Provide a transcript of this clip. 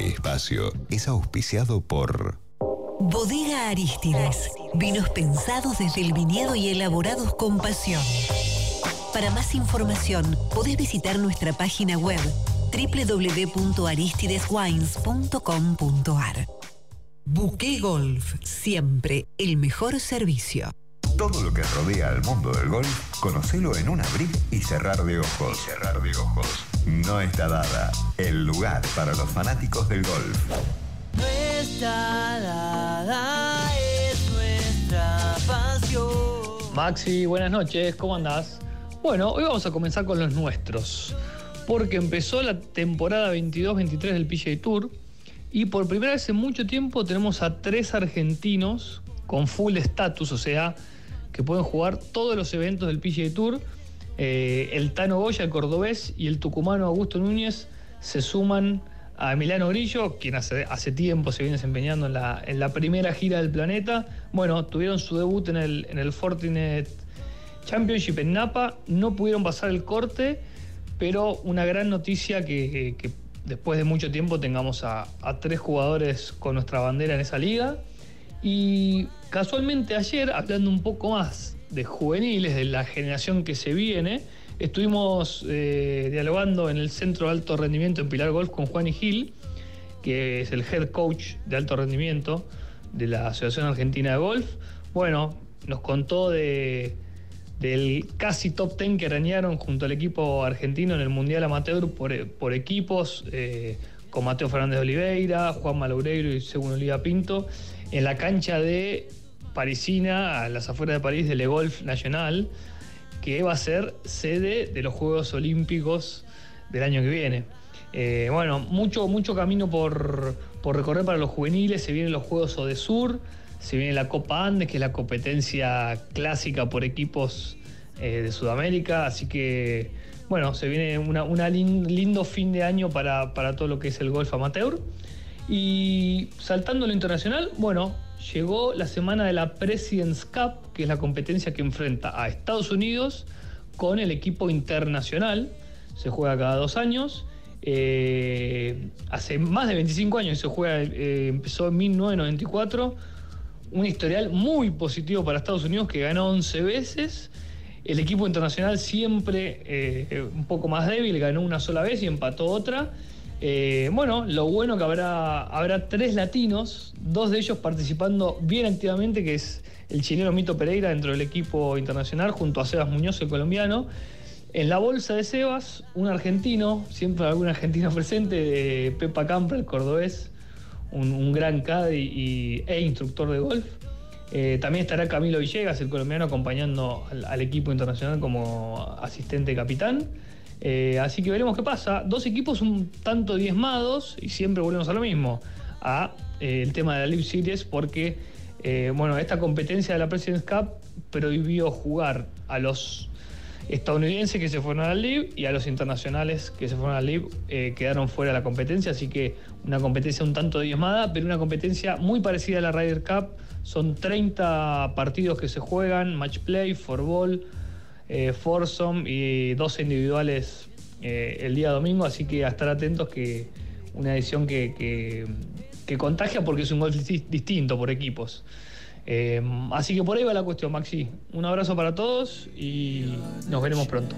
Este espacio es auspiciado por Bodega Aristides. Vinos pensados desde el viñedo y elaborados con pasión. Para más información, podés visitar nuestra página web www.aristideswines.com.ar. Buque Golf, siempre el mejor servicio. Todo lo que rodea al mundo del golf, conocelo en un abrir y cerrar de ojos. cerrar de ojos. No está dada el lugar para los fanáticos del golf. No está dada, es nuestra pasión. Maxi, buenas noches, ¿cómo andás? Bueno, hoy vamos a comenzar con los nuestros, porque empezó la temporada 22-23 del PGA Tour y por primera vez en mucho tiempo tenemos a tres argentinos con full status, o sea, que pueden jugar todos los eventos del PGA Tour. Eh, el Tano Goya, el cordobés, y el tucumano Augusto Núñez se suman a Emiliano Grillo, quien hace, hace tiempo se viene desempeñando en la, en la primera gira del planeta. Bueno, tuvieron su debut en el, en el Fortinet Championship en Napa, no pudieron pasar el corte, pero una gran noticia que, después de mucho tiempo tengamos a tres jugadores con nuestra bandera en esa liga. Y casualmente ayer, hablando un poco más de juveniles, de la generación que se viene, estuvimos eh, dialogando en el Centro de Alto Rendimiento en Pilar Golf con Juan y Gil, que es el head coach de alto rendimiento de la Asociación Argentina de Golf. Bueno, nos contó de, del casi top 10 que arañaron junto al equipo argentino en el Mundial Amateur por, equipos, eh, con Mateo Fernández de Oliveira, Juan Maloureiro y Según Oliva Pinto, en la cancha de Parisina, a las afueras de París, de Le Golf Nacional, que va a ser sede de los Juegos Olímpicos del año que viene. Eh, bueno, mucho, mucho camino por, por recorrer para los juveniles, se vienen los Juegos Odesur, se viene la Copa Andes, que es la competencia clásica por equipos eh, de Sudamérica, así que bueno, se viene un lindo fin de año para, para todo lo que es el golf amateur. Y saltando a lo internacional, bueno, llegó la semana de la President's Cup, que es la competencia que enfrenta a Estados Unidos con el equipo internacional. Se juega cada dos años. Eh, hace más de 25 años se juega, eh, empezó en 1994. Un historial muy positivo para Estados Unidos que ganó 11 veces. El equipo internacional siempre eh, un poco más débil, ganó una sola vez y empató otra. Eh, bueno, lo bueno que habrá, habrá tres latinos, dos de ellos participando bien activamente, que es el chileno Mito Pereira dentro del equipo internacional, junto a Sebas Muñoz, el colombiano. En la bolsa de Sebas, un argentino, siempre algún argentino presente, de Pepa Camper, el cordobés, un, gran caddy y, e instructor de golf. Eh, también estará Camilo Villegas, el colombiano, acompañando al, al equipo internacional como asistente capitán. Eh, así que veremos qué pasa. Dos equipos un tanto diezmados y siempre volvemos a lo mismo, a eh, el tema de la Live Series, porque eh, bueno, esta competencia de la President's Cup prohibió jugar a los estadounidenses que se fueron a la Live y a los internacionales que se fueron a la Live quedaron fuera de la competencia, así que una competencia un tanto diezmada, pero una competencia muy parecida a la Ryder Cup. Son 30 partidos que se juegan, match play, for ball eh, foursome y 12 individuales eh, el día domingo, así que a estar atentos que una edición que, que, contagia porque es un golf distinto por equipos. Eh, así que por ahí va la cuestión, Maxi. Un abrazo para todos y nos veremos pronto.